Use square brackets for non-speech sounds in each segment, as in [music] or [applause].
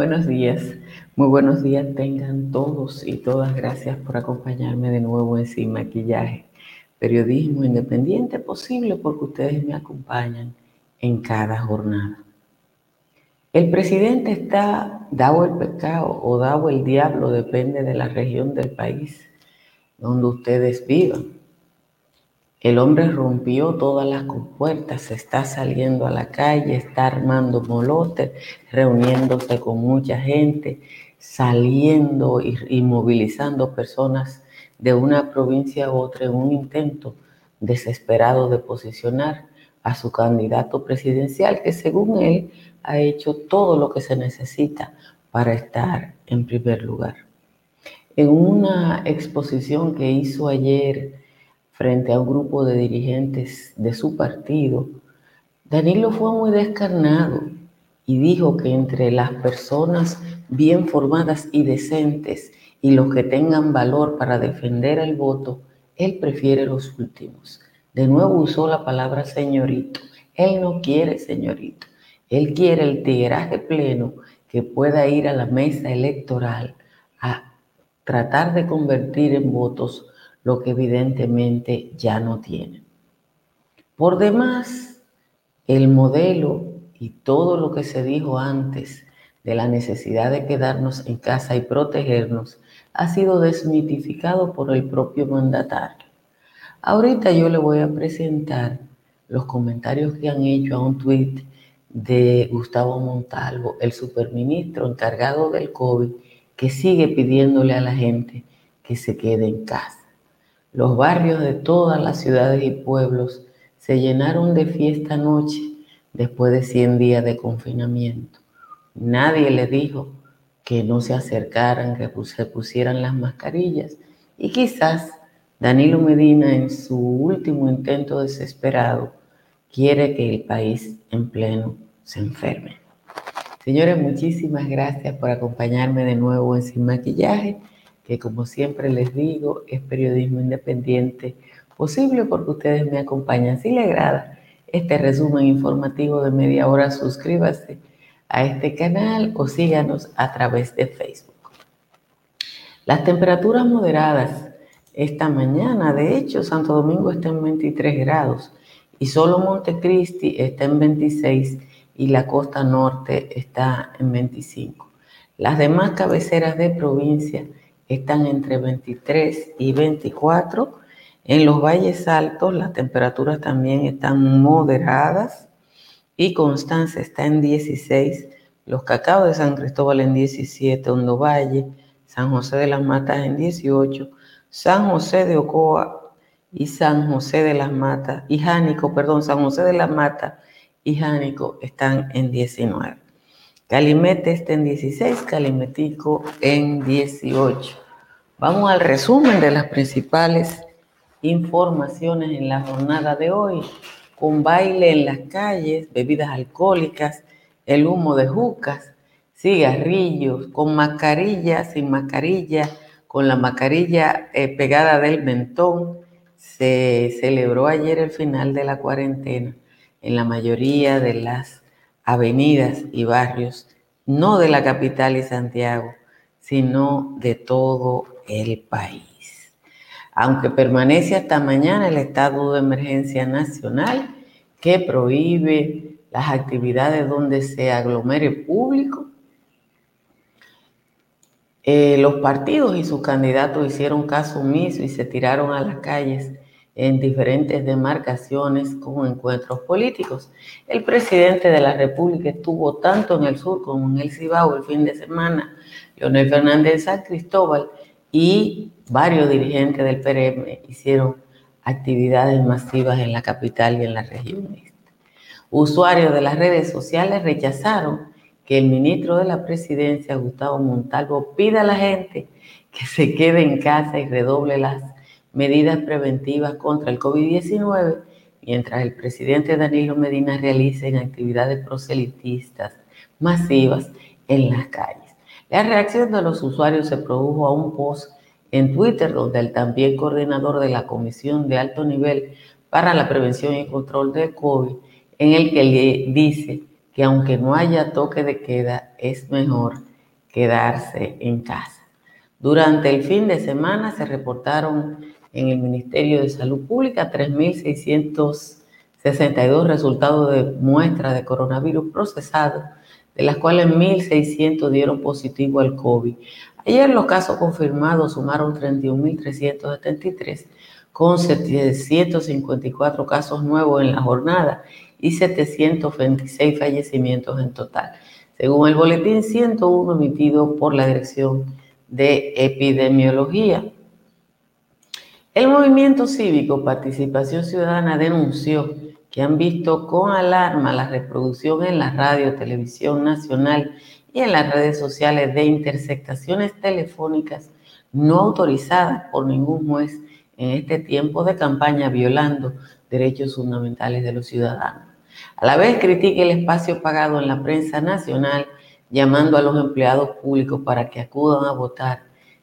Buenos días, muy buenos días tengan todos y todas. Gracias por acompañarme de nuevo en Sin Maquillaje. Periodismo independiente posible porque ustedes me acompañan en cada jornada. El presidente está dado el pecado o dado el diablo, depende de la región del país donde ustedes vivan. El hombre rompió todas las compuertas, está saliendo a la calle, está armando molotes, reuniéndose con mucha gente, saliendo y, movilizando personas de una provincia a otra en un intento desesperado de posicionar a su candidato presidencial, que según él ha hecho todo lo que se necesita para estar en primer lugar. En una exposición que hizo ayer frente a un grupo de dirigentes de su partido, Danilo fue muy descarnado y dijo que entre las personas bien formadas y decentes y los que tengan valor para defender el voto, él prefiere los últimos. De nuevo usó la palabra señorito. Él no quiere señorito. Él quiere el tigueraje pleno que pueda ir a la mesa electoral a tratar de convertir en votos lo que evidentemente ya no tienen. Por demás, el modelo y todo lo que se dijo antes de la necesidad de quedarnos en casa y protegernos ha sido desmitificado por el propio mandatario. Ahorita yo le voy a presentar los comentarios que han hecho a un tuit de Gustavo Montalvo, el superministro encargado del COVID, que sigue pidiéndole a la gente que se quede en casa. Los barrios de todas las ciudades y pueblos se llenaron de fiesta noche después de 100 días de confinamiento. Nadie le dijo que no se acercaran, que se pusieran las mascarillas. Y quizás Danilo Medina, en su último intento desesperado, quiere que el país en pleno se enferme. Señores, muchísimas gracias por acompañarme de nuevo en Sin Maquillaje que como siempre les digo, es periodismo independiente posible porque ustedes me acompañan. Si le agrada este resumen informativo de media hora, suscríbase a este canal o síganos a través de Facebook. Las temperaturas moderadas esta mañana, de hecho, Santo Domingo está en 23 grados y solo Montecristi está en 26 y la costa norte está en 25. Las demás cabeceras de provincia están entre 23 y 24. En los valles altos las temperaturas también están moderadas y Constanza está en 16, los cacaos de San Cristóbal en 17, Hondo Valle, San José de las Matas en 18, San José de Ocoa y San José de las Matas, y Jánico, perdón, San José de las Matas y Jánico están en 19. Calimete está en 16, Calimetico en 18. Vamos al resumen de las principales informaciones en la jornada de hoy, con baile en las calles, bebidas alcohólicas, el humo de jucas, cigarrillos, con mascarilla, sin mascarilla, con la mascarilla eh, pegada del mentón. Se celebró ayer el final de la cuarentena en la mayoría de las avenidas y barrios, no de la capital y Santiago, sino de todo el país. Aunque permanece hasta mañana el estado de emergencia nacional que prohíbe las actividades donde se aglomere público, eh, los partidos y sus candidatos hicieron caso omiso y se tiraron a las calles en diferentes demarcaciones con encuentros políticos. El presidente de la República estuvo tanto en el sur como en el Cibao el fin de semana, Leonel Fernández San Cristóbal, y varios dirigentes del PRM hicieron actividades masivas en la capital y en la región este. Usuarios de las redes sociales rechazaron que el ministro de la presidencia, Gustavo Montalvo, pida a la gente que se quede en casa y redoble las medidas preventivas contra el COVID-19, mientras el presidente Danilo Medina realice actividades proselitistas masivas en las calles. La reacción de los usuarios se produjo a un post en Twitter donde el también coordinador de la Comisión de Alto Nivel para la Prevención y Control del COVID, en el que le dice que aunque no haya toque de queda, es mejor quedarse en casa. Durante el fin de semana se reportaron en el Ministerio de Salud Pública 3.662 resultados de muestras de coronavirus procesados, de las cuales 1.600 dieron positivo al COVID. Ayer los casos confirmados sumaron 31.373 con 754 casos nuevos en la jornada y 726 fallecimientos en total, según el boletín 101 emitido por la Dirección de Epidemiología. El movimiento cívico Participación Ciudadana denunció que han visto con alarma la reproducción en la radio, televisión nacional y en las redes sociales de interceptaciones telefónicas no autorizadas por ningún juez en este tiempo de campaña violando derechos fundamentales de los ciudadanos. A la vez critica el espacio pagado en la prensa nacional, llamando a los empleados públicos para que acudan a votar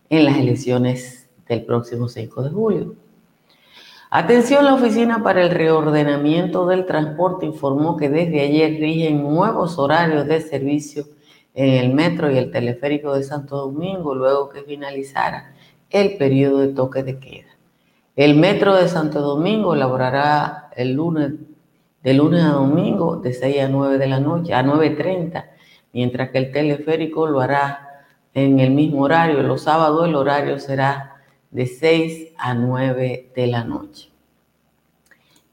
en las elecciones del próximo 5 de julio. Atención, la Oficina para el Reordenamiento del Transporte informó que desde ayer rigen nuevos horarios de servicio en el metro y el teleférico de Santo Domingo luego que finalizara el periodo de toque de queda. El metro de Santo Domingo laborará el lunes de lunes a domingo de 6 a 9 de la noche, a 9.30, mientras que el teleférico lo hará en el mismo horario. Los sábados el horario será de 6 a 9 de la noche.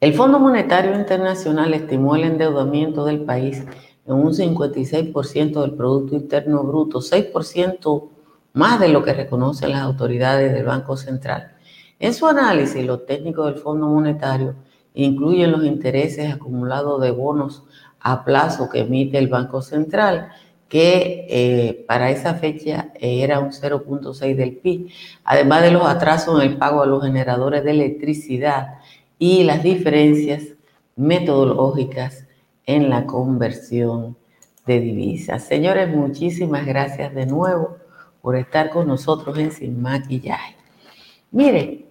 El Fondo Monetario Internacional estimó el endeudamiento del país en un 56% del Producto Interno Bruto, 6% más de lo que reconocen las autoridades del Banco Central. En su análisis, los técnicos del Fondo Monetario incluyen los intereses acumulados de bonos a plazo que emite el Banco Central, que eh, para esa fecha era un 0.6 del PIB, además de los atrasos en el pago a los generadores de electricidad y las diferencias metodológicas en la conversión de divisas. Señores, muchísimas gracias de nuevo por estar con nosotros en Sin Maquillaje. Mire,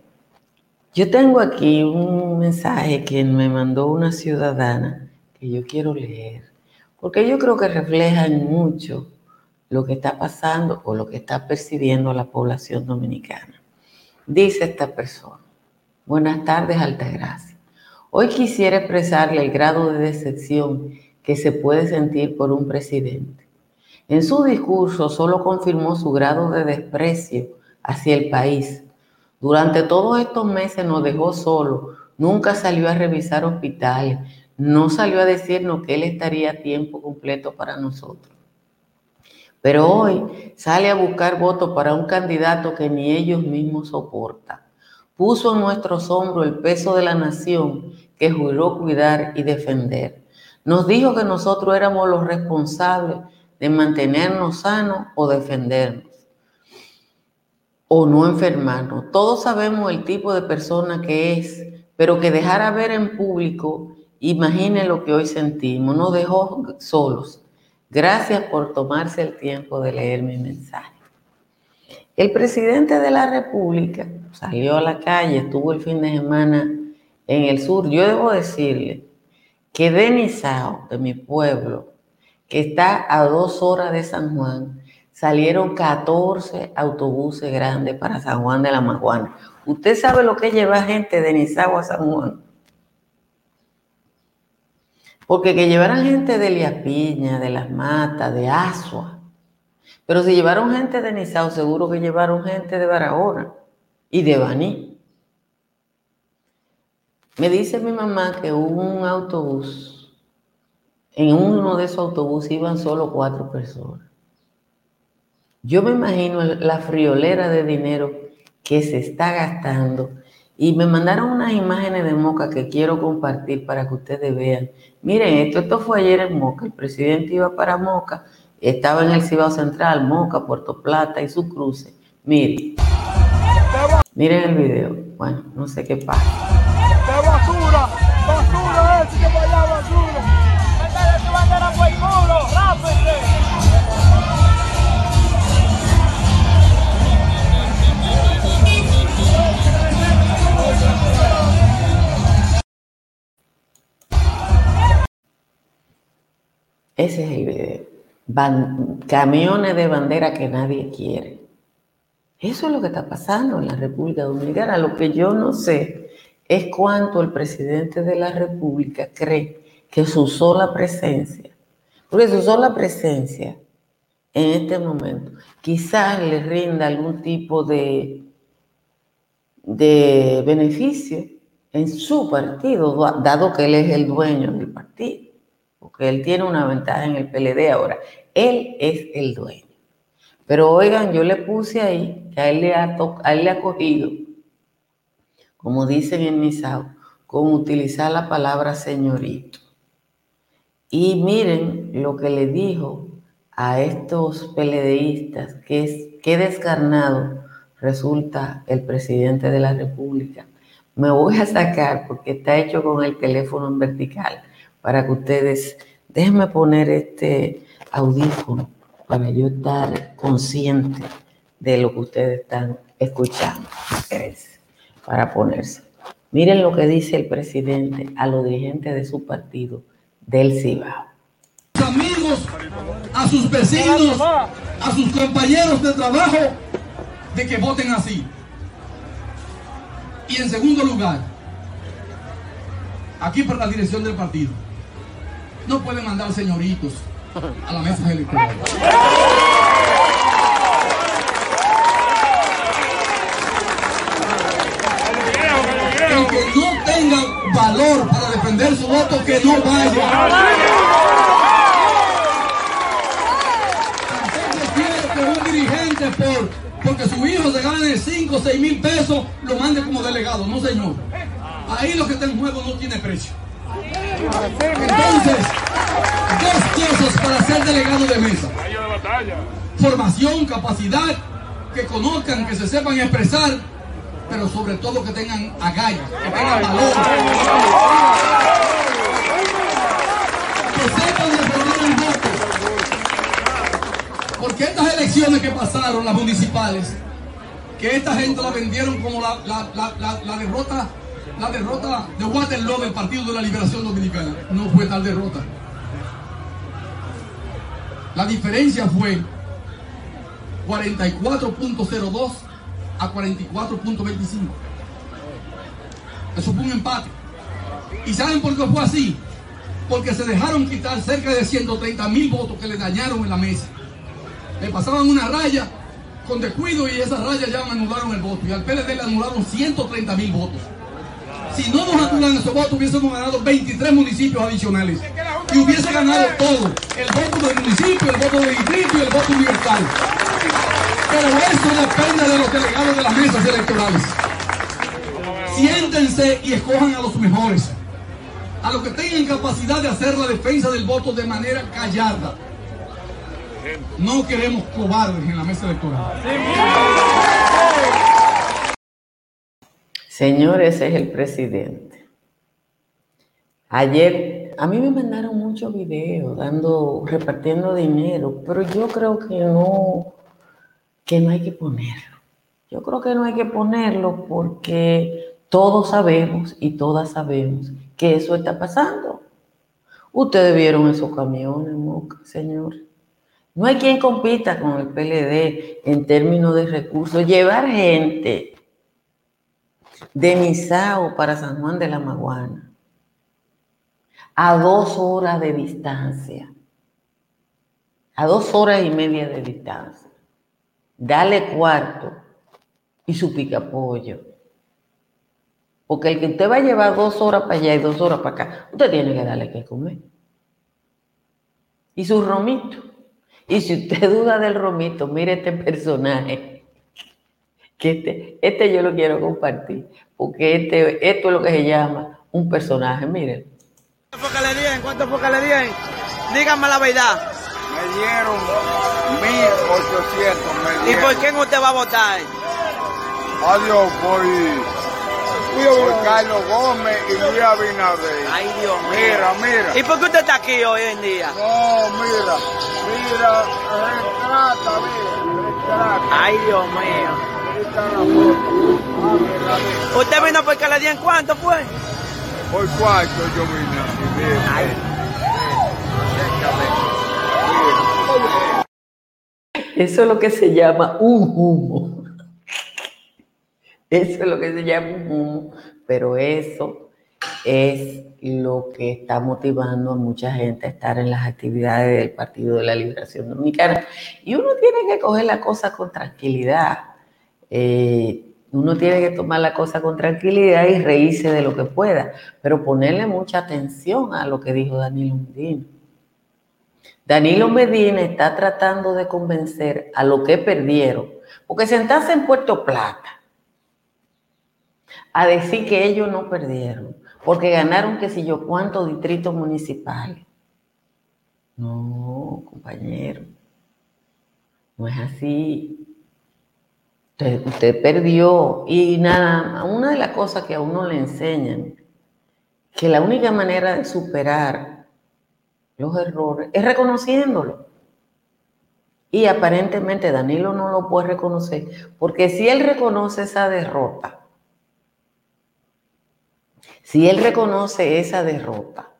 yo tengo aquí un mensaje que me mandó una ciudadana que yo quiero leer, porque yo creo que refleja mucho lo que está pasando o lo que está percibiendo la población dominicana. Dice esta persona, buenas tardes, Altagracia. Hoy quisiera expresarle el grado de decepción que se puede sentir por un presidente. En su discurso solo confirmó su grado de desprecio hacia el país durante todos estos meses nos dejó solo, nunca salió a revisar hospitales, no salió a decirnos que él estaría a tiempo completo para nosotros. Pero hoy sale a buscar votos para un candidato que ni ellos mismos soportan. Puso en nuestros hombros el peso de la nación que juró cuidar y defender. Nos dijo que nosotros éramos los responsables de mantenernos sanos o defendernos o no enfermarnos. Todos sabemos el tipo de persona que es, pero que dejara ver en público, imagine lo que hoy sentimos, nos dejó solos. Gracias por tomarse el tiempo de leer mi mensaje. El presidente de la República salió a la calle, estuvo el fin de semana en el sur. Yo debo decirle que Denisao, de mi pueblo, que está a dos horas de San Juan, salieron 14 autobuses grandes para San Juan de la Maguana. ¿Usted sabe lo que lleva gente de Nizagua a San Juan? Porque que llevaran gente de Liapiña, de Las Matas, de Asua. Pero si llevaron gente de Nizao, seguro que llevaron gente de Barahona y de Baní. Me dice mi mamá que hubo un autobús, en uno de esos autobuses iban solo cuatro personas. Yo me imagino la friolera de dinero que se está gastando y me mandaron unas imágenes de Moca que quiero compartir para que ustedes vean. Miren, esto, esto fue ayer en Moca. El presidente iba para Moca, estaba en el Cibao Central, Moca, Puerto Plata y su cruce. Miren. Miren el video. Bueno, no sé qué pasa. basura! ¡Basura Ese es el video. camiones de bandera que nadie quiere. Eso es lo que está pasando en la República Dominicana. Lo que yo no sé es cuánto el presidente de la República cree que su sola presencia, porque su sola presencia en este momento quizás le rinda algún tipo de, de beneficio en su partido, dado que él es el dueño del partido, porque él tiene una ventaja en el PLD ahora. Él es el dueño. Pero oigan, yo le puse ahí que a él le ha, a él le ha cogido, como dicen en Misao, con utilizar la palabra señorito. Y miren lo que le dijo a estos peledeístas, que es qué descarnado resulta el presidente de la República. Me voy a sacar porque está hecho con el teléfono en vertical para que ustedes, déjenme poner este audífono para yo estar consciente de lo que ustedes están escuchando. Para ponerse. Miren lo que dice el presidente a los dirigentes de su partido del Cibao. Amigos, a sus vecinos, a sus compañeros de trabajo, de que voten así. Y en segundo lugar, aquí por la dirección del partido, no pueden mandar señoritos a la mesa electoral. El que no tenga valor para defender su voto, que no vaya. Por, porque su hijo se gane 5 o 6 mil pesos, lo mande como delegado. No, señor. Ahí lo que está en juego no tiene precio. Entonces, dos cosas para ser delegado de mesa. Formación, capacidad, que conozcan, que se sepan expresar, pero sobre todo que tengan agallas, que tengan valor. Que sepan defender el voto. Porque estas elecciones que pasaron, las municipales, que esta gente la vendieron como la, la derrota la derrota de Waterloo del Partido de la Liberación Dominicana. No fue tal derrota. La diferencia fue 44.02 a 44.25. Eso fue un empate. ¿Y saben por qué fue así? Porque se dejaron quitar cerca de 130 mil votos que le dañaron en la mesa. Le pasaban una raya con descuido y esa raya ya me anularon el voto. Y al PLD le anularon 130 mil votos. Si no nos anulan esos votos, hubiésemos ganado 23 municipios adicionales. Y hubiese ganado todo. El voto del municipio, el voto del distrito y el voto universal. Pero eso depende de los delegados de las mesas electorales. Siéntense y escojan a los mejores. A los que tengan capacidad de hacer la defensa del voto de manera callada. No queremos cobardes en la mesa electoral. Señor, ese es el presidente. Ayer a mí me mandaron muchos videos dando, repartiendo dinero, pero yo creo que no, que no hay que ponerlo. Yo creo que no hay que ponerlo porque todos sabemos y todas sabemos que eso está pasando. Ustedes vieron esos camiones, señor. No hay quien compita con el PLD en términos de recursos. Llevar gente de Misao para San Juan de la Maguana, a dos horas de distancia, a dos horas y media de distancia. Dale cuarto y su picapollo. Porque el que usted va a llevar dos horas para allá y dos horas para acá, usted tiene que darle que comer. Y su romito. Y si usted [laughs] duda del romito, mire este personaje este, este yo lo quiero compartir, porque este, esto es lo que se llama un personaje, miren. ¿Cuánto fue que le dieron? ¿Cuánto fue que le dieron? Díganme la verdad. Me dieron 1.800. ¿Y por quién usted va a votar? Adiós, por, por Carlos Gómez y Luis Abinader. Ay, Dios mío. Mira, mira. ¿Y por qué usted está aquí hoy en día? No, mira, mira, retrata, mira, retrata. Ay, Dios mío. ¿Usted vino porque le dieron cuánto fue? Por cuánto yo vine. Eso es lo que se llama un humo. Eso es lo que se llama un humo, pero eso es lo que está motivando a mucha gente a estar en las actividades del Partido de la Liberación Dominicana. Y uno tiene que coger la cosa con tranquilidad. Eh, uno tiene que tomar la cosa con tranquilidad y reírse de lo que pueda, pero ponerle mucha atención a lo que dijo Danilo Medina. Danilo Medina está tratando de convencer a lo que perdieron, porque sentarse en Puerto Plata a decir que ellos no perdieron, porque ganaron qué sé yo cuántos distritos municipales. No, compañero, no es así. Usted, perdió y nada, una de las cosas que a uno le enseñan, que la única manera de superar los errores es reconociéndolo. Y aparentemente Danilo no lo puede reconocer, porque si él reconoce esa derrota, si él reconoce esa derrota,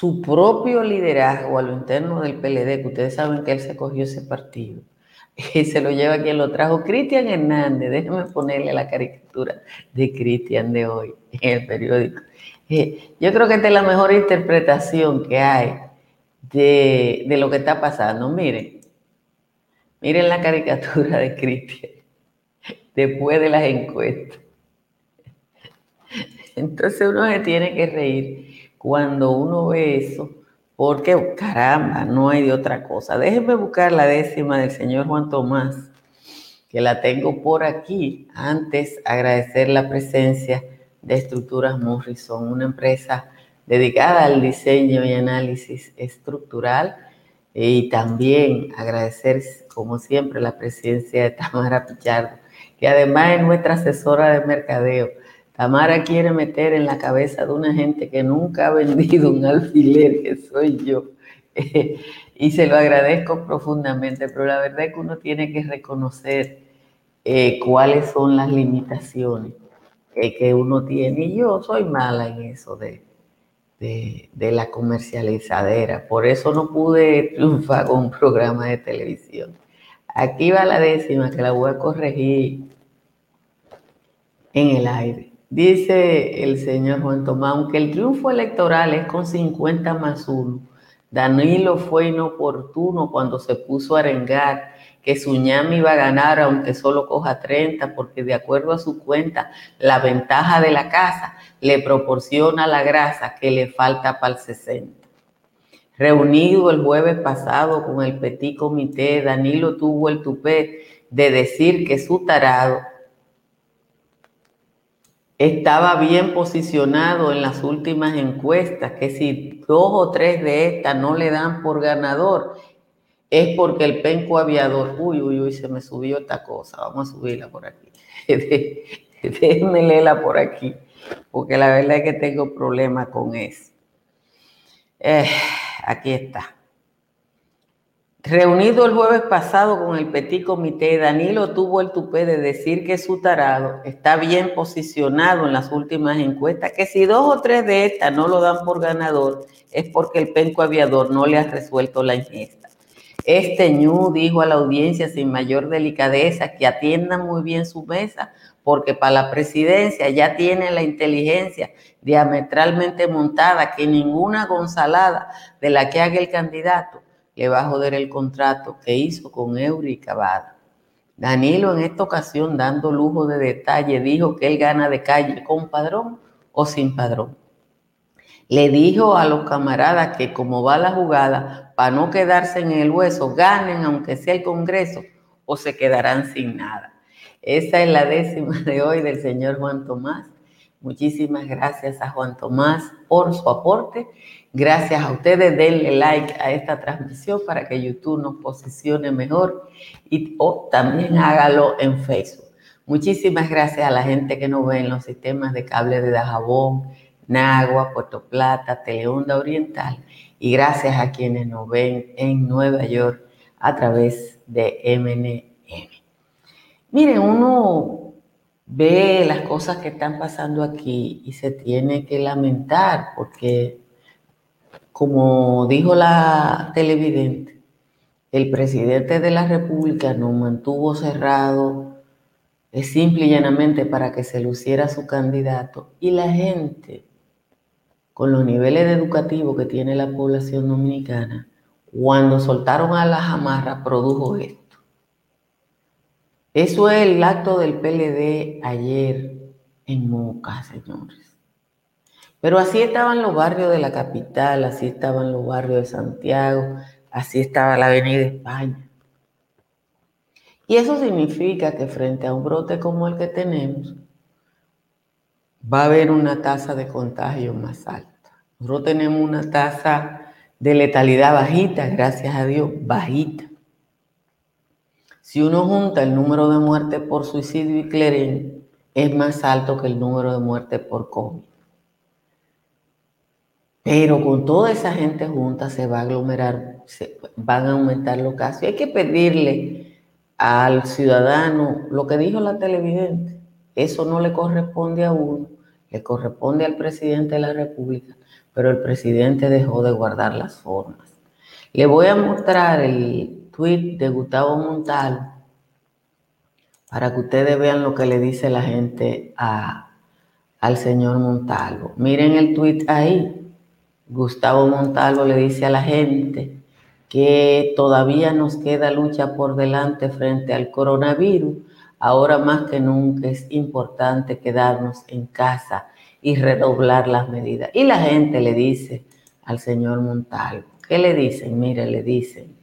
su propio liderazgo a lo interno del PLD, que ustedes saben que él se cogió ese partido, [laughs] y se lo lleva quien lo trajo, Cristian Hernández, déjenme ponerle la caricatura de Cristian de hoy en el periódico. Eh, yo creo que esta es la mejor interpretación que hay de, de lo que está pasando. Miren, miren la caricatura de Cristian después de las encuestas. Entonces uno se tiene que reír cuando uno ve eso, porque caramba, no hay de otra cosa. Déjenme buscar la décima del señor Juan Tomás, que la tengo por aquí. Antes, agradecer la presencia de Estructuras Morrison, una empresa dedicada al diseño y análisis estructural. Y también agradecer, como siempre, la presencia de Tamara Pichardo, que además es nuestra asesora de mercadeo Tamara quiere meter en la cabeza de una gente que nunca ha vendido un alfiler, que soy yo. [laughs] y se lo agradezco profundamente, pero la verdad es que uno tiene que reconocer eh, cuáles son las limitaciones que uno tiene. Y yo soy mala en eso de, de, de, la comercializadera. Por eso no pude triunfar con un programa de televisión. Aquí va la décima que la voy a corregir en el aire. Dice el señor Juan Tomás, aunque el triunfo electoral es con 50 más 1, Danilo fue inoportuno cuando se puso a arengar que Suñami iba a ganar aunque solo coja 30, porque de acuerdo a su cuenta, la ventaja de la casa le proporciona la grasa que le falta para el 60. Reunido el jueves pasado con el Petit Comité, Danilo tuvo el tupé de decir que su tarado estaba bien posicionado en las últimas encuestas, que si dos o tres de estas no le dan por ganador, es porque el penco aviador, uy, uy, uy, se me subió esta cosa, vamos a subirla por aquí. [laughs] Déjenme leerla por aquí, porque la verdad es que tengo problemas con eso. Eh, aquí está. Reunido el jueves pasado con el Petit Comité, Danilo tuvo el tupé de decir que su tarado está bien posicionado en las últimas encuestas, que si dos o tres de estas no lo dan por ganador, es porque el penco aviador no le ha resuelto la ingesta. Este ñu dijo a la audiencia sin mayor delicadeza que atienda muy bien su mesa, porque para la presidencia ya tiene la inteligencia diametralmente montada que ninguna gonzalada de la que haga el candidato le va a joder el contrato que hizo con Eury Cavada. Danilo en esta ocasión, dando lujo de detalle, dijo que él gana de calle con padrón o sin padrón. Le dijo a los camaradas que como va la jugada, para no quedarse en el hueso, ganen aunque sea el Congreso o se quedarán sin nada. Esa es la décima de hoy del señor Juan Tomás. Muchísimas gracias a Juan Tomás por su aporte Gracias a ustedes, denle like a esta transmisión para que YouTube nos posicione mejor y o también hágalo en Facebook. Muchísimas gracias a la gente que nos ve en los sistemas de cable de Dajabón, Nagua, Puerto Plata, Teleonda Oriental y gracias a quienes nos ven en Nueva York a través de MNM. Miren, uno ve las cosas que están pasando aquí y se tiene que lamentar porque como dijo la televidente, el presidente de la República nos mantuvo cerrado es simple y llanamente para que se luciera su candidato y la gente con los niveles educativos que tiene la población dominicana, cuando soltaron a la jamarra, produjo esto. Eso es el acto del PLD ayer en Moca, señores. Pero así estaban los barrios de la capital, así estaban los barrios de Santiago, así estaba la Avenida España. Y eso significa que frente a un brote como el que tenemos, va a haber una tasa de contagio más alta. Nosotros tenemos una tasa de letalidad bajita, gracias a Dios, bajita. Si uno junta el número de muertes por suicidio y cleren, es más alto que el número de muertes por COVID. Pero con toda esa gente junta se va a aglomerar, se van a aumentar los casos. Y hay que pedirle al ciudadano lo que dijo la televidente. Eso no le corresponde a uno, le corresponde al presidente de la República pero el presidente dejó de guardar las formas. Le voy a mostrar el de Gustavo Montalvo para que ustedes vean lo que le dice la gente al señor Montalvo. Miren el tweet ahí. Gustavo Montalvo le dice a la gente que todavía nos queda lucha por delante frente al coronavirus. Ahora más que nunca es importante quedarnos en casa y redoblar las medidas. Y la gente le dice al señor Montalvo, ¿qué le dicen? Mire, le dicen.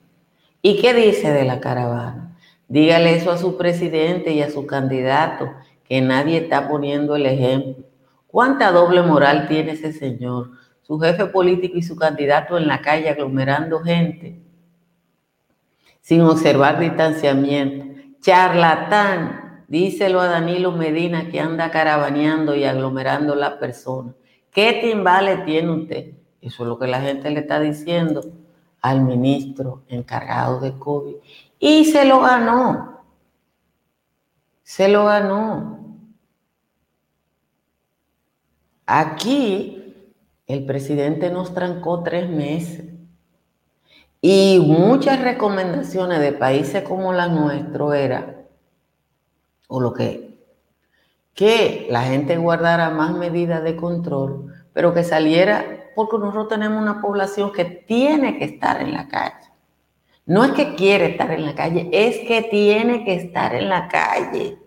¿Y qué dice de la caravana? Dígale eso a su presidente y a su candidato, que nadie está poniendo el ejemplo. ¿Cuánta doble moral tiene ese señor? Su jefe político y su candidato en la calle aglomerando gente sin observar distanciamiento. Charlatán, Díselo a Danilo Medina que anda caravaneando y aglomerando las personas. ¿Qué timbales tiene usted? Eso es lo que la gente le está diciendo al ministro encargado de COVID. Y se lo ganó. Se lo ganó. Aquí el presidente nos trancó tres meses. Y muchas recomendaciones de países como la nuestro era o lo que, que la gente guardara más medidas de control, pero que saliera, porque nosotros tenemos una población que tiene que estar en la calle. No es que quiere estar en la calle, es que tiene que estar en la calle.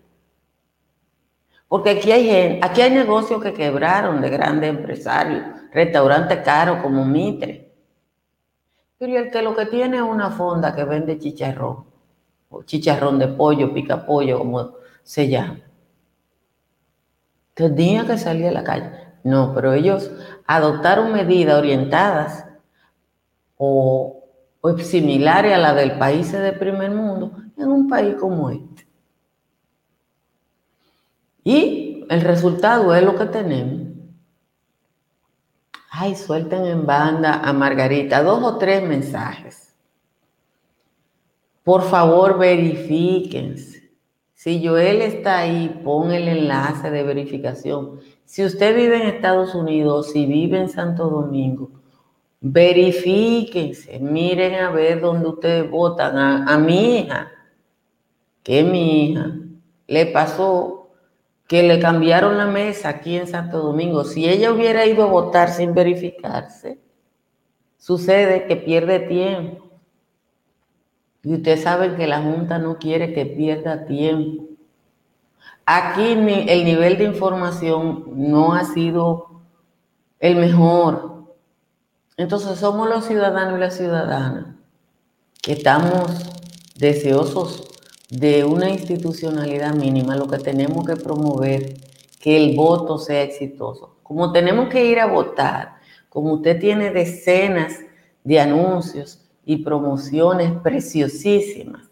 Porque aquí hay gente, aquí hay negocios que quebraron de grandes empresarios, restaurantes caros como Mitre. Pero el que lo que tiene es una fonda que vende chicharrón, o chicharrón de pollo, pica pollo, como se llama. Tenía que salir a la calle. No, pero ellos adoptaron medidas orientadas o, similares a la del país de primer mundo en un país como este. Y el resultado es lo que tenemos. Ay, suelten en banda a Margarita dos o tres mensajes. Por favor, verifíquense. Si Joel está ahí, pon el enlace de verificación. Si usted vive en Estados Unidos, si vive en Santo Domingo, verifíquense, miren a ver dónde ustedes votan. A, mi hija, que mi hija, le pasó que le cambiaron la mesa aquí en Santo Domingo. Si ella hubiera ido a votar sin verificarse, sucede que pierde tiempo. Y ustedes saben que la Junta no quiere que pierda tiempo. Aquí el nivel de información no ha sido el mejor. Entonces somos los ciudadanos y las ciudadanas que estamos deseosos de una institucionalidad mínima, lo que tenemos que promover, que el voto sea exitoso. Como tenemos que ir a votar, como usted tiene decenas de anuncios y promociones preciosísimas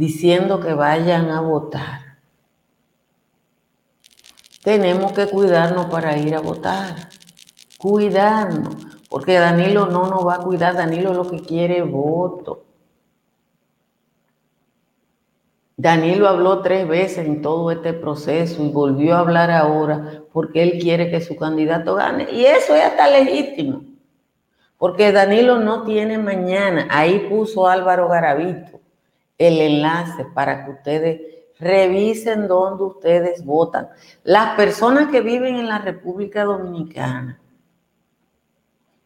diciendo que vayan a votar. Tenemos que cuidarnos para ir a votar. Cuidarnos. Porque Danilo no nos va a cuidar. Danilo lo que quiere es voto. Danilo habló tres veces en todo este proceso y volvió a hablar ahora porque él quiere que su candidato gane. Y eso es hasta legítimo. Porque Danilo no tiene mañana. Ahí puso Álvaro Garavito el enlace para que ustedes revisen dónde ustedes votan. Las personas que viven en la República Dominicana,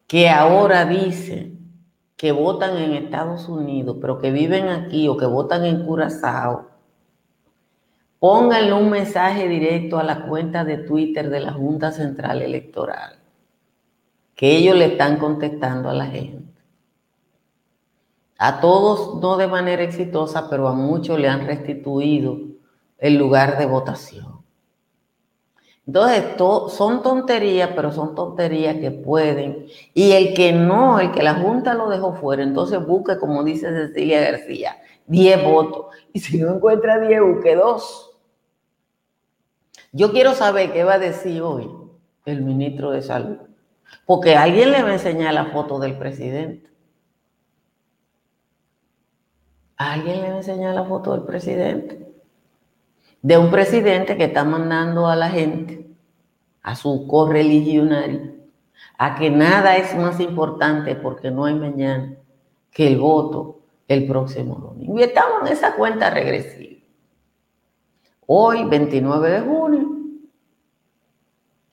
que ahora dicen que votan en Estados Unidos, pero que viven aquí o que votan en Curazao, pónganle un mensaje directo a la cuenta de Twitter de la Junta Central Electoral, que ellos le están contestando a la gente. A todos no de manera exitosa, pero a muchos le han restituido el lugar de votación. Entonces, son tonterías, pero son tonterías que pueden. Y el que no, el que la Junta lo dejó fuera, entonces busque, como dice Cecilia García, 10 votos. Y si no encuentra 10, busque 2. Yo quiero saber qué va a decir hoy el ministro de Salud. Porque alguien le va a enseñar la foto del presidente. Alguien le va a enseñar la foto del presidente de un presidente que está mandando a la gente, a su correligionario, a que nada es más importante porque no hay mañana que el voto el próximo domingo. Y estamos en esa cuenta regresiva. Hoy, 29 de junio,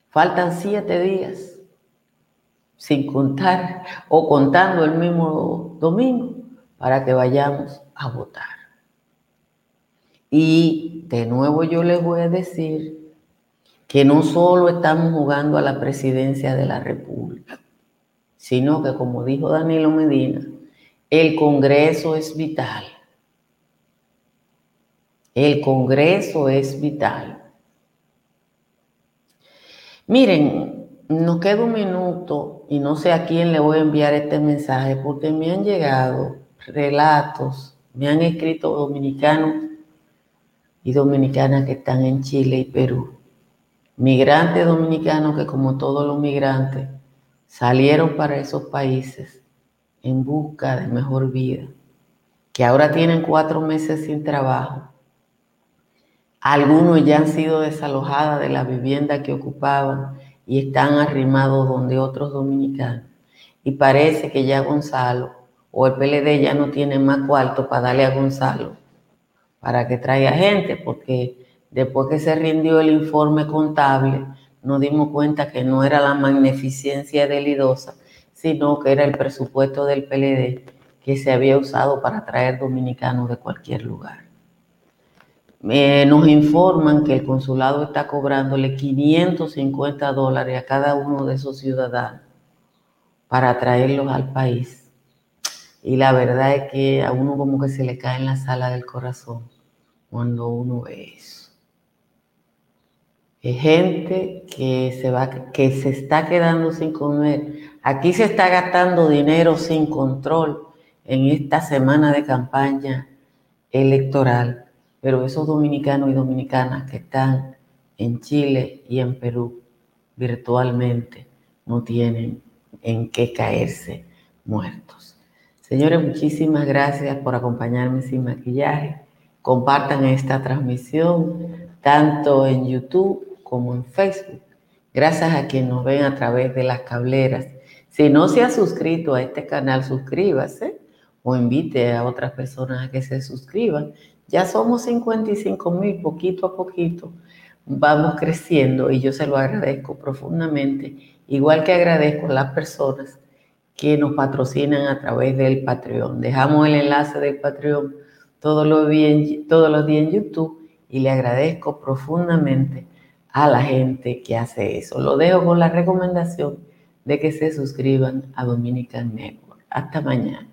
faltan siete días, sin contar o contando el mismo domingo, para que vayamos a votar. Y de nuevo yo les voy a decir que no solo estamos jugando a la presidencia de la República, sino que como dijo Danilo Medina, el Congreso es vital. El Congreso es vital. Miren, nos queda un minuto y no sé a quién le voy a enviar este mensaje porque me han llegado relatos, me han escrito dominicanos y dominicanas que están en Chile y Perú. Migrantes dominicanos que como todos los migrantes salieron para esos países en busca de mejor vida, que ahora tienen cuatro meses sin trabajo. Algunos ya han sido desalojadas de la vivienda que ocupaban y están arrimados donde otros dominicanos. Y parece que ya Gonzalo o el PLD ya no tiene más cuarto para darle a Gonzalo para que traiga gente, porque después que se rindió el informe contable, nos dimos cuenta que no era la magnificencia de Lidosa, sino que era el presupuesto del PLD que se había usado para traer dominicanos de cualquier lugar. nos informan que el consulado está cobrándole 550 dólares a cada uno de esos ciudadanos para traerlos al país. Y la verdad es que a uno como que se le cae en la sala del corazón cuando uno ve eso. Hay gente que se, va, que se está quedando sin comer. Aquí se está gastando dinero sin control en esta semana de campaña electoral, pero esos dominicanos y dominicanas que están en Chile y en Perú virtualmente no tienen en qué caerse muertos. Señores, muchísimas gracias por acompañarme sin maquillaje. Compartan esta transmisión tanto en YouTube como en Facebook. Gracias a quienes nos ven a través de las cableras. Si no se ha suscrito a este canal, suscríbase o invite a otras personas a que se suscriban. Ya somos 55 mil, poquito a poquito. Vamos creciendo y yo se lo agradezco profundamente, igual que agradezco a las personas que nos patrocinan a través del Patreon. Dejamos el enlace del Patreon todos los, días, todos los días en YouTube y le agradezco profundamente a la gente que hace eso. Lo dejo con la recomendación de que se suscriban a Dominican Network. Hasta mañana.